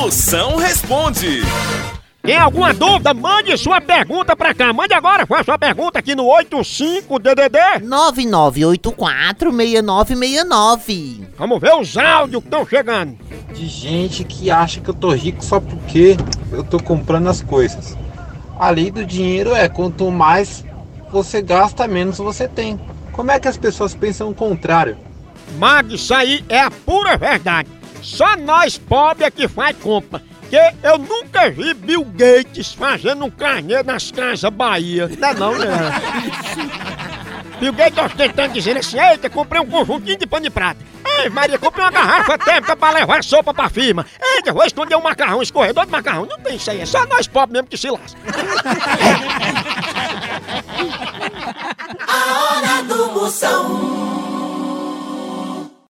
Moção responde. Tem alguma dúvida? Mande sua pergunta pra cá. Mande agora, faz sua pergunta aqui no 85DDD. 99846969. Vamos ver os áudios que estão chegando. de gente que acha que eu tô rico só porque eu tô comprando as coisas. A lei do dinheiro é quanto mais você gasta, menos você tem. Como é que as pessoas pensam o contrário? Mag, isso aí é a pura verdade. Só nós pobres é que faz compra. Que eu nunca vi Bill Gates fazendo um carnê nas casas Bahia. Não, é não, né? Bill Gates ostentando dizendo assim, eita, comprei um conjuntinho de pano de prata. Ei, Maria, comprei uma garrafa térmica pra levar sopa pra firma. Eita, vou esconder um macarrão, escorredor de macarrão. Não tem isso aí, é só nós pobres mesmo que se lasca. A hora do Moção.